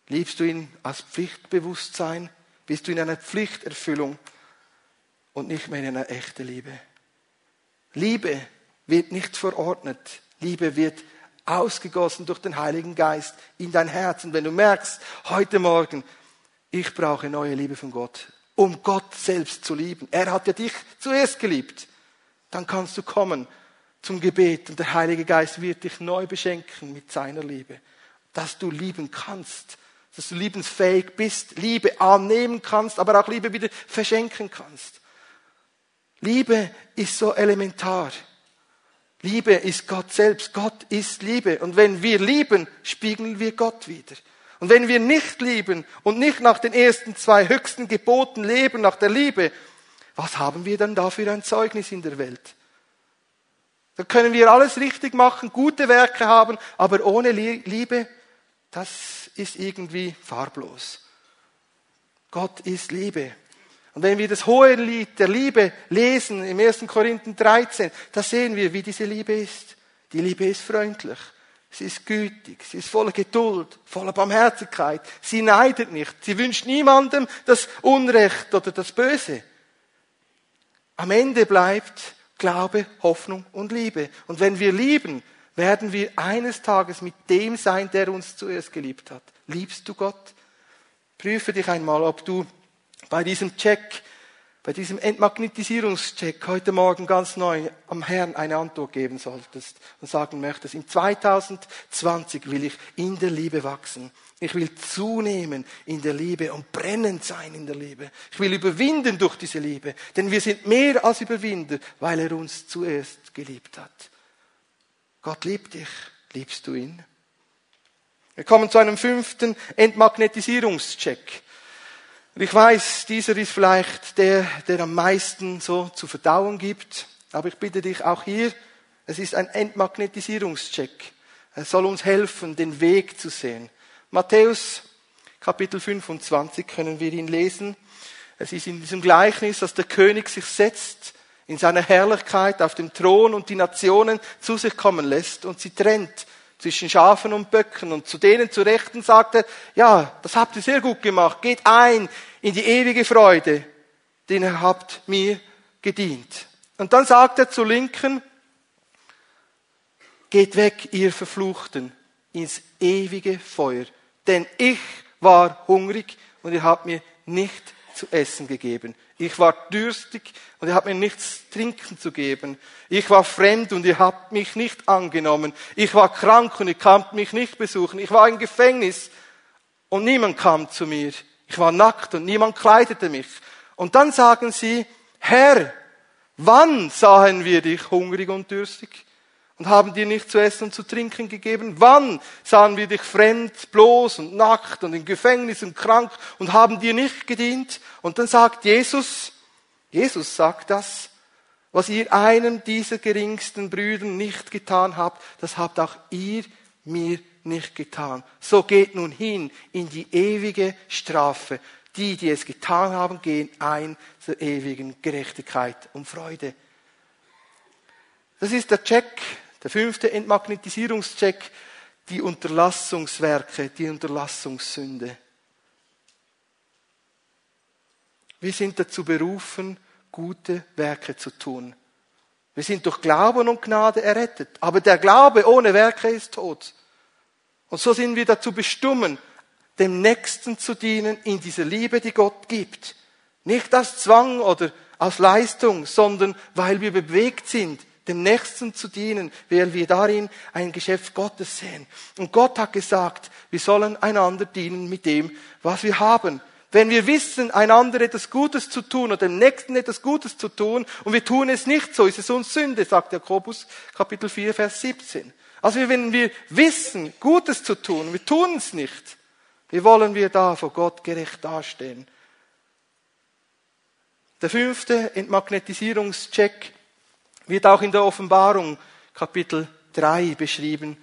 Liebst du ihn aus Pflichtbewusstsein? Bist du in einer Pflichterfüllung und nicht mehr in einer echten Liebe? Liebe wird nicht verordnet. Liebe wird ausgegossen durch den Heiligen Geist in dein Herz. Und wenn du merkst, heute Morgen, ich brauche neue Liebe von Gott, um Gott selbst zu lieben. Er hat ja dich zuerst geliebt dann kannst du kommen zum Gebet und der Heilige Geist wird dich neu beschenken mit seiner Liebe. Dass du lieben kannst, dass du liebensfähig bist, Liebe annehmen kannst, aber auch Liebe wieder verschenken kannst. Liebe ist so elementar. Liebe ist Gott selbst. Gott ist Liebe. Und wenn wir lieben, spiegeln wir Gott wieder. Und wenn wir nicht lieben und nicht nach den ersten zwei höchsten Geboten leben, nach der Liebe, was haben wir denn da für ein Zeugnis in der Welt? Da können wir alles richtig machen, gute Werke haben, aber ohne Liebe, das ist irgendwie farblos. Gott ist Liebe. Und wenn wir das hohe Lied der Liebe lesen im 1. Korinther 13, da sehen wir, wie diese Liebe ist. Die Liebe ist freundlich. Sie ist gütig, sie ist voller Geduld, voller Barmherzigkeit. Sie neidet nicht, sie wünscht niemandem das Unrecht oder das Böse. Am Ende bleibt Glaube, Hoffnung und Liebe. Und wenn wir lieben, werden wir eines Tages mit dem sein, der uns zuerst geliebt hat. Liebst du Gott? Prüfe dich einmal, ob du bei diesem Check, bei diesem Entmagnetisierungscheck heute Morgen ganz neu am Herrn eine Antwort geben solltest und sagen möchtest, in 2020 will ich in der Liebe wachsen. Ich will zunehmen in der Liebe und brennend sein in der Liebe. Ich will überwinden durch diese Liebe, denn wir sind mehr als Überwinder, weil er uns zuerst geliebt hat. Gott liebt dich. Liebst du ihn? Wir kommen zu einem fünften Entmagnetisierungscheck. Und ich weiß, dieser ist vielleicht der, der am meisten so zu verdauen gibt. Aber ich bitte dich auch hier, es ist ein Entmagnetisierungscheck. Er soll uns helfen, den Weg zu sehen. Matthäus Kapitel 25 können wir ihn lesen. Es ist in diesem Gleichnis, dass der König sich setzt in seiner Herrlichkeit auf dem Thron und die Nationen zu sich kommen lässt und sie trennt zwischen Schafen und Böcken und zu denen zu Rechten sagt er, ja, das habt ihr sehr gut gemacht, geht ein in die ewige Freude, den ihr habt mir gedient. Und dann sagt er zu Linken, geht weg, ihr Verfluchten, ins ewige Feuer, denn ich war hungrig und ihr habt mir nicht zu essen gegeben. Ich war dürstig und ihr habt mir nichts trinken zu geben. Ich war fremd und ihr habt mich nicht angenommen. Ich war krank und ihr kamt mich nicht besuchen. Ich war im Gefängnis und niemand kam zu mir. Ich war nackt und niemand kleidete mich. Und dann sagen sie, Herr, wann sahen wir dich hungrig und dürstig? und haben dir nicht zu essen und zu trinken gegeben? Wann sahen wir dich fremd, bloß und nackt und im Gefängnis und krank und haben dir nicht gedient? Und dann sagt Jesus, Jesus sagt das, was ihr einem dieser geringsten Brüder nicht getan habt, das habt auch ihr mir nicht getan. So geht nun hin in die ewige Strafe. Die, die es getan haben, gehen ein zur ewigen Gerechtigkeit und Freude. Das ist der Check der fünfte Entmagnetisierungscheck, die Unterlassungswerke, die Unterlassungssünde. Wir sind dazu berufen, gute Werke zu tun. Wir sind durch Glauben und Gnade errettet. Aber der Glaube ohne Werke ist tot. Und so sind wir dazu bestimmt, dem Nächsten zu dienen in dieser Liebe, die Gott gibt. Nicht aus Zwang oder aus Leistung, sondern weil wir bewegt sind dem Nächsten zu dienen, weil wir darin ein Geschäft Gottes sehen. Und Gott hat gesagt, wir sollen einander dienen mit dem, was wir haben. Wenn wir wissen, einander etwas Gutes zu tun oder dem Nächsten etwas Gutes zu tun und wir tun es nicht, so ist es uns Sünde, sagt Jakobus Kapitel 4, Vers 17. Also wenn wir wissen, Gutes zu tun, wir tun es nicht, wie wollen wir da vor Gott gerecht dastehen? Der fünfte Entmagnetisierungscheck wird auch in der Offenbarung Kapitel 3 beschrieben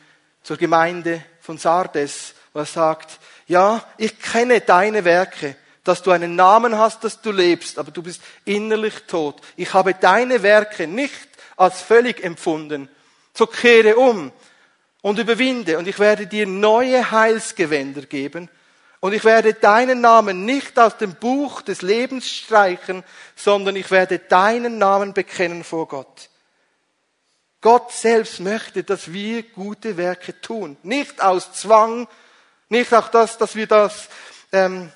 zur Gemeinde von Sardes, wo er sagt, ja, ich kenne deine Werke, dass du einen Namen hast, dass du lebst, aber du bist innerlich tot. Ich habe deine Werke nicht als völlig empfunden. So kehre um und überwinde und ich werde dir neue Heilsgewänder geben und ich werde deinen Namen nicht aus dem Buch des Lebens streichen, sondern ich werde deinen Namen bekennen vor Gott. Gott selbst möchte, dass wir gute Werke tun. Nicht aus Zwang, nicht auch das, dass wir das, ähm,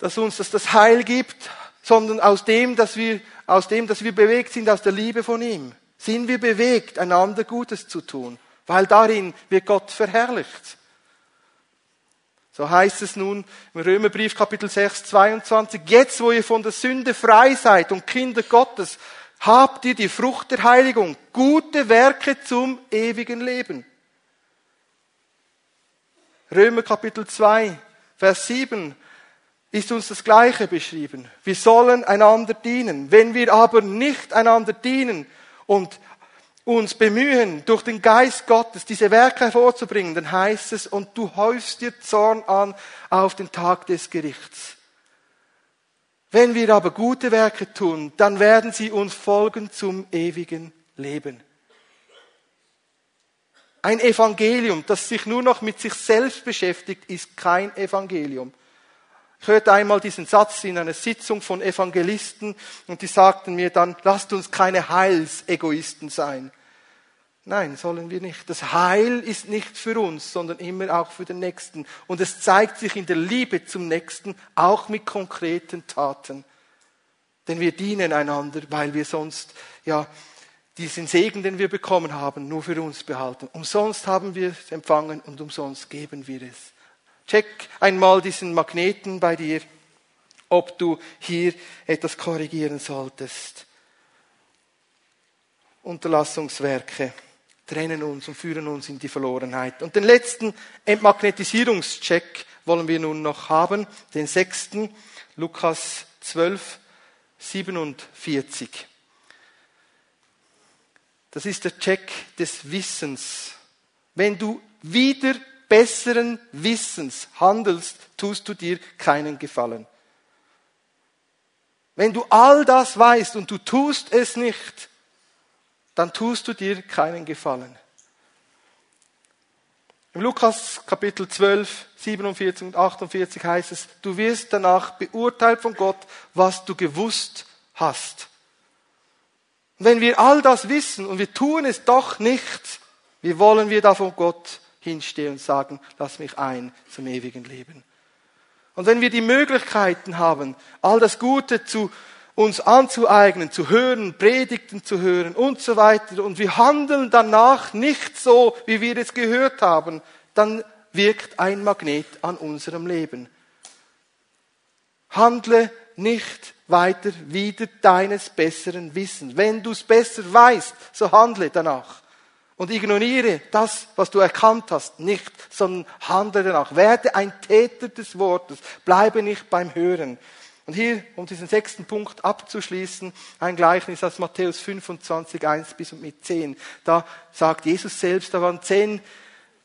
dass uns das, das Heil gibt, sondern aus dem, dass wir, aus dem, dass wir bewegt sind, aus der Liebe von ihm. Sind wir bewegt, einander Gutes zu tun, weil darin wird Gott verherrlicht. So heißt es nun im Römerbrief Kapitel 6, 22, jetzt wo ihr von der Sünde frei seid und Kinder Gottes, habt ihr die Frucht der Heiligung, gute Werke zum ewigen Leben. Römer Kapitel 2, Vers 7 ist uns das Gleiche beschrieben. Wir sollen einander dienen. Wenn wir aber nicht einander dienen und uns bemühen, durch den Geist Gottes diese Werke hervorzubringen, dann heißt es, und du häufst dir Zorn an auf den Tag des Gerichts. Wenn wir aber gute Werke tun, dann werden sie uns folgen zum ewigen Leben. Ein Evangelium, das sich nur noch mit sich selbst beschäftigt, ist kein Evangelium. Ich hörte einmal diesen Satz in einer Sitzung von Evangelisten und die sagten mir dann, lasst uns keine Heilsegoisten sein. Nein, sollen wir nicht. Das Heil ist nicht für uns, sondern immer auch für den Nächsten. Und es zeigt sich in der Liebe zum Nächsten auch mit konkreten Taten. Denn wir dienen einander, weil wir sonst, ja, diesen Segen, den wir bekommen haben, nur für uns behalten. Umsonst haben wir es empfangen und umsonst geben wir es. Check einmal diesen Magneten bei dir, ob du hier etwas korrigieren solltest. Unterlassungswerke trennen uns und führen uns in die Verlorenheit. Und den letzten Entmagnetisierungscheck wollen wir nun noch haben, den sechsten, Lukas 12, 47. Das ist der Check des Wissens. Wenn du wieder besseren Wissens handelst, tust du dir keinen Gefallen. Wenn du all das weißt und du tust es nicht, dann tust du dir keinen Gefallen. Im Lukas Kapitel 12, 47 und 48 heißt es, du wirst danach beurteilt von Gott, was du gewusst hast. Und wenn wir all das wissen und wir tun es doch nicht, wie wollen wir da von Gott hinstehen und sagen, lass mich ein zum ewigen Leben. Und wenn wir die Möglichkeiten haben, all das Gute zu uns anzueignen, zu hören, Predigten zu hören und so weiter, und wir handeln danach nicht so, wie wir es gehört haben, dann wirkt ein Magnet an unserem Leben. Handle nicht weiter wieder deines besseren Wissens. Wenn du es besser weißt, so handle danach und ignoriere das, was du erkannt hast, nicht, sondern handle danach. Werde ein Täter des Wortes. Bleibe nicht beim Hören. Und hier, um diesen sechsten Punkt abzuschließen, ein Gleichnis aus Matthäus 25, 1 bis und mit 10. Da sagt Jesus selbst, da waren zehn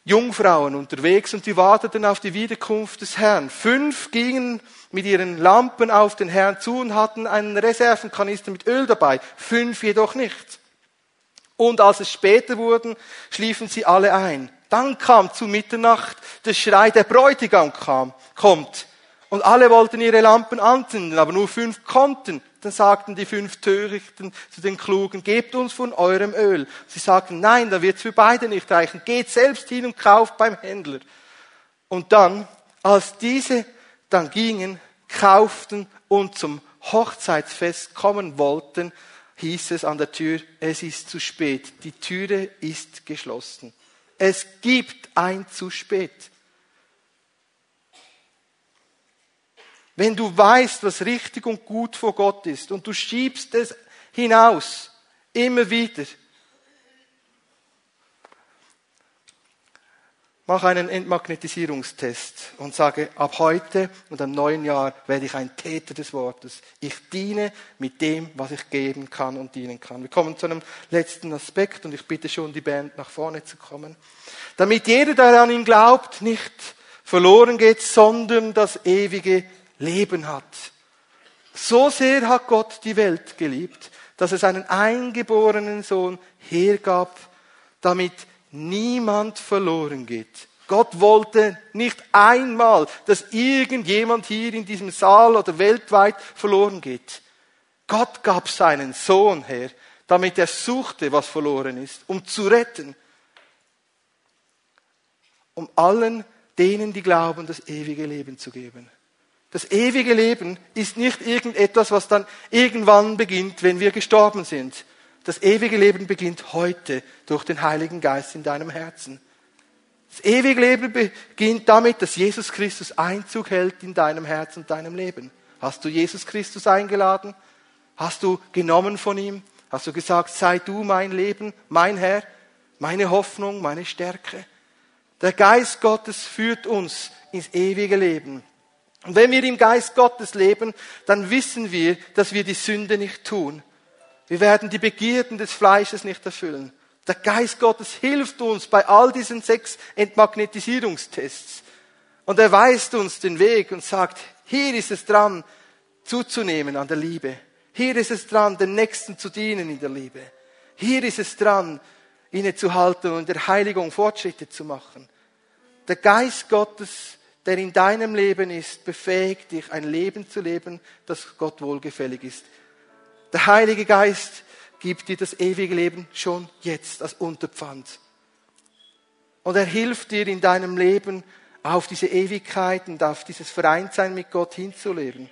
Jungfrauen unterwegs und die warteten auf die Wiederkunft des Herrn. Fünf gingen mit ihren Lampen auf den Herrn zu und hatten einen Reservenkanister mit Öl dabei. Fünf jedoch nicht. Und als es später wurden, schliefen sie alle ein. Dann kam zu Mitternacht der Schrei, der Bräutigam kam, kommt. Und alle wollten ihre Lampen anzünden, aber nur fünf konnten. Dann sagten die fünf Törichten zu den Klugen, gebt uns von eurem Öl. Sie sagten, nein, da wird's für beide nicht reichen. Geht selbst hin und kauft beim Händler. Und dann, als diese dann gingen, kauften und zum Hochzeitsfest kommen wollten, hieß es an der Tür, es ist zu spät, die Türe ist geschlossen. Es gibt ein zu spät. Wenn du weißt, was richtig und gut vor Gott ist und du schiebst es hinaus, immer wieder, Mach einen Entmagnetisierungstest und sage, ab heute und am neuen Jahr werde ich ein Täter des Wortes. Ich diene mit dem, was ich geben kann und dienen kann. Wir kommen zu einem letzten Aspekt und ich bitte schon die Band nach vorne zu kommen. Damit jeder, der an ihn glaubt, nicht verloren geht, sondern das ewige Leben hat. So sehr hat Gott die Welt geliebt, dass es einen eingeborenen Sohn hergab, damit niemand verloren geht. Gott wollte nicht einmal, dass irgendjemand hier in diesem Saal oder weltweit verloren geht. Gott gab seinen Sohn her, damit er suchte, was verloren ist, um zu retten. Um allen denen, die glauben, das ewige Leben zu geben. Das ewige Leben ist nicht irgendetwas, was dann irgendwann beginnt, wenn wir gestorben sind, das ewige Leben beginnt heute durch den Heiligen Geist in deinem Herzen. Das ewige Leben beginnt damit, dass Jesus Christus Einzug hält in deinem Herzen und deinem Leben. Hast du Jesus Christus eingeladen? Hast du genommen von ihm? Hast du gesagt, sei du mein Leben, mein Herr, meine Hoffnung, meine Stärke? Der Geist Gottes führt uns ins ewige Leben. Und wenn wir im Geist Gottes leben, dann wissen wir, dass wir die Sünde nicht tun. Wir werden die Begierden des Fleisches nicht erfüllen. Der Geist Gottes hilft uns bei all diesen sechs Entmagnetisierungstests. Und er weist uns den Weg und sagt, hier ist es dran, zuzunehmen an der Liebe. Hier ist es dran, den Nächsten zu dienen in der Liebe. Hier ist es dran, innezuhalten und der Heiligung Fortschritte zu machen. Der Geist Gottes, der in deinem Leben ist, befähigt dich, ein Leben zu leben, das Gott wohlgefällig ist. Der Heilige Geist gibt dir das ewige Leben schon jetzt als Unterpfand. Und er hilft dir in deinem Leben auf diese Ewigkeit und auf dieses Vereintsein mit Gott hinzuleben.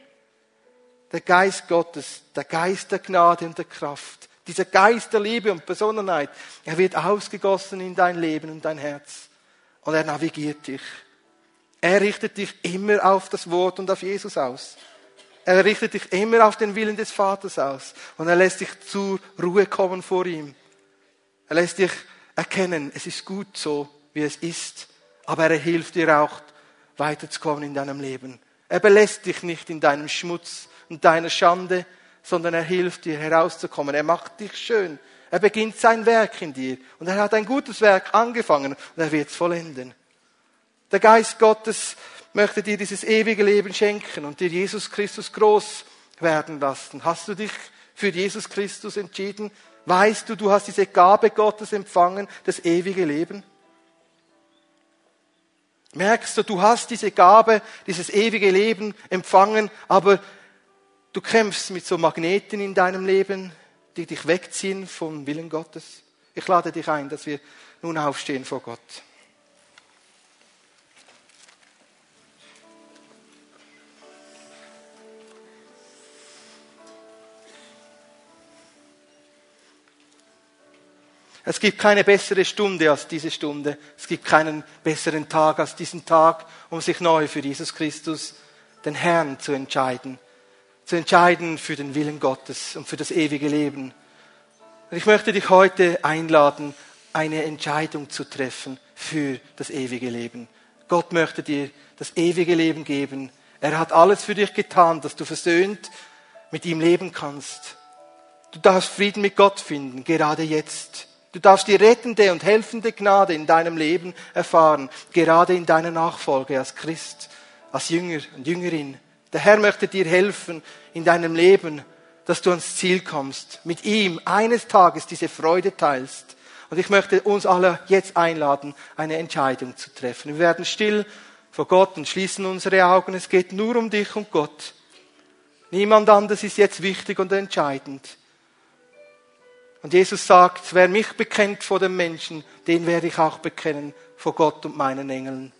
Der Geist Gottes, der Geist der Gnade und der Kraft, dieser Geist der Liebe und Besonnenheit, er wird ausgegossen in dein Leben und dein Herz. Und er navigiert dich. Er richtet dich immer auf das Wort und auf Jesus aus. Er richtet dich immer auf den Willen des Vaters aus. Und er lässt dich zur Ruhe kommen vor ihm. Er lässt dich erkennen, es ist gut so, wie es ist. Aber er hilft dir auch, weiterzukommen in deinem Leben. Er belässt dich nicht in deinem Schmutz und deiner Schande, sondern er hilft dir herauszukommen. Er macht dich schön. Er beginnt sein Werk in dir. Und er hat ein gutes Werk angefangen und er wird es vollenden. Der Geist Gottes möchte dir dieses ewige Leben schenken und dir Jesus Christus groß werden lassen. Hast du dich für Jesus Christus entschieden? Weißt du, du hast diese Gabe Gottes empfangen, das ewige Leben? Merkst du, du hast diese Gabe, dieses ewige Leben empfangen, aber du kämpfst mit so Magneten in deinem Leben, die dich wegziehen vom Willen Gottes. Ich lade dich ein, dass wir nun aufstehen vor Gott. Es gibt keine bessere Stunde als diese Stunde. Es gibt keinen besseren Tag als diesen Tag, um sich neu für Jesus Christus, den Herrn, zu entscheiden. Zu entscheiden für den Willen Gottes und für das ewige Leben. Und ich möchte dich heute einladen, eine Entscheidung zu treffen für das ewige Leben. Gott möchte dir das ewige Leben geben. Er hat alles für dich getan, dass du versöhnt mit ihm leben kannst. Du darfst Frieden mit Gott finden, gerade jetzt. Du darfst die rettende und helfende Gnade in deinem Leben erfahren, gerade in deiner Nachfolge als Christ, als Jünger und Jüngerin. Der Herr möchte dir helfen in deinem Leben, dass du ans Ziel kommst, mit ihm eines Tages diese Freude teilst. Und ich möchte uns alle jetzt einladen, eine Entscheidung zu treffen. Wir werden still vor Gott und schließen unsere Augen. Es geht nur um dich und Gott. Niemand anderes ist jetzt wichtig und entscheidend. Und Jesus sagt, wer mich bekennt vor den Menschen, den werde ich auch bekennen vor Gott und meinen Engeln.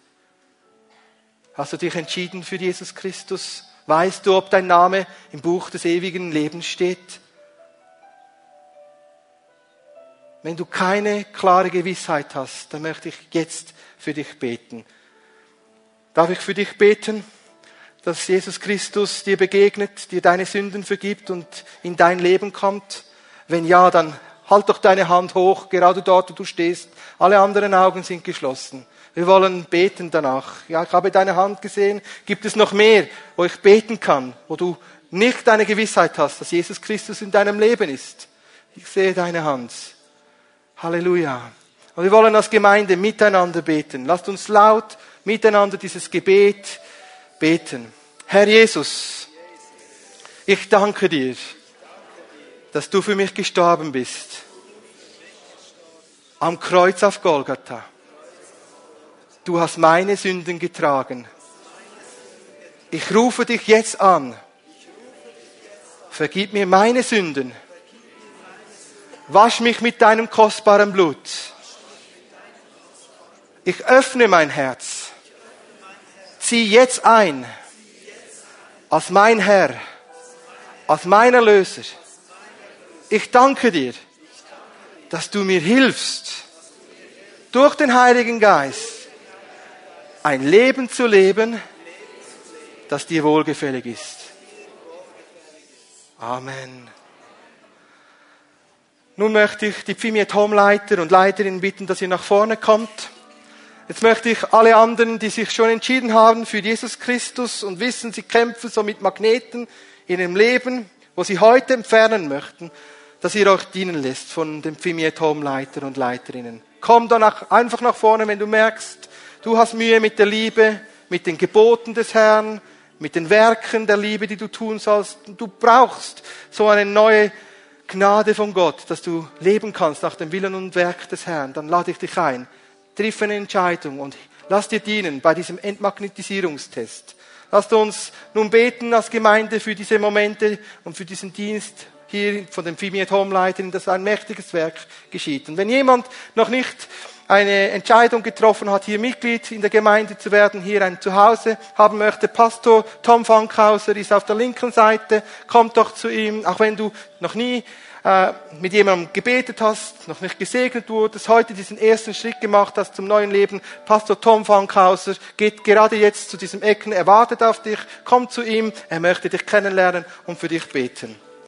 Hast du dich entschieden für Jesus Christus? Weißt du, ob dein Name im Buch des ewigen Lebens steht? Wenn du keine klare Gewissheit hast, dann möchte ich jetzt für dich beten. Darf ich für dich beten, dass Jesus Christus dir begegnet, dir deine Sünden vergibt und in dein Leben kommt? Wenn ja, dann halt doch deine Hand hoch, gerade dort, wo du stehst. Alle anderen Augen sind geschlossen. Wir wollen beten danach. Ja, ich habe deine Hand gesehen. Gibt es noch mehr, wo ich beten kann, wo du nicht deine Gewissheit hast, dass Jesus Christus in deinem Leben ist? Ich sehe deine Hand. Halleluja. Und wir wollen als Gemeinde miteinander beten. Lasst uns laut miteinander dieses Gebet beten. Herr Jesus, ich danke dir dass du für mich gestorben bist. Am Kreuz auf Golgatha. Du hast meine Sünden getragen. Ich rufe dich jetzt an. Vergib mir meine Sünden. Wasch mich mit deinem kostbaren Blut. Ich öffne mein Herz. Zieh jetzt ein als mein Herr, als mein Erlöser ich danke dir, dass du mir hilfst, durch den Heiligen Geist ein Leben zu leben, das dir wohlgefällig ist. Amen. Nun möchte ich die Pfimiet Home-Leiter und Leiterin bitten, dass ihr nach vorne kommt. Jetzt möchte ich alle anderen, die sich schon entschieden haben für Jesus Christus und wissen, sie kämpfen so mit Magneten in ihrem Leben, wo sie heute entfernen möchten, dass ihr euch dienen lässt von dem Pfimiet Home Leiter und Leiterinnen. Komm danach einfach nach vorne, wenn du merkst, du hast Mühe mit der Liebe, mit den Geboten des Herrn, mit den Werken der Liebe, die du tun sollst. Du brauchst so eine neue Gnade von Gott, dass du leben kannst nach dem Willen und Werk des Herrn, dann lade ich dich ein. Triff eine Entscheidung und lass dir dienen bei diesem Entmagnetisierungstest. Lasst uns nun beten als Gemeinde für diese Momente und für diesen Dienst hier von dem Fimi at Home Leiterin, dass ein mächtiges Werk geschieht. Und wenn jemand noch nicht eine Entscheidung getroffen hat, hier Mitglied in der Gemeinde zu werden, hier ein Zuhause haben möchte, Pastor Tom Fankhauser ist auf der linken Seite, kommt doch zu ihm, auch wenn du noch nie äh, mit jemandem gebetet hast, noch nicht gesegnet wurdest, heute diesen ersten Schritt gemacht hast zum neuen Leben. Pastor Tom Fankhauser geht gerade jetzt zu diesem Ecken, er wartet auf dich, komm zu ihm, er möchte dich kennenlernen und für dich beten.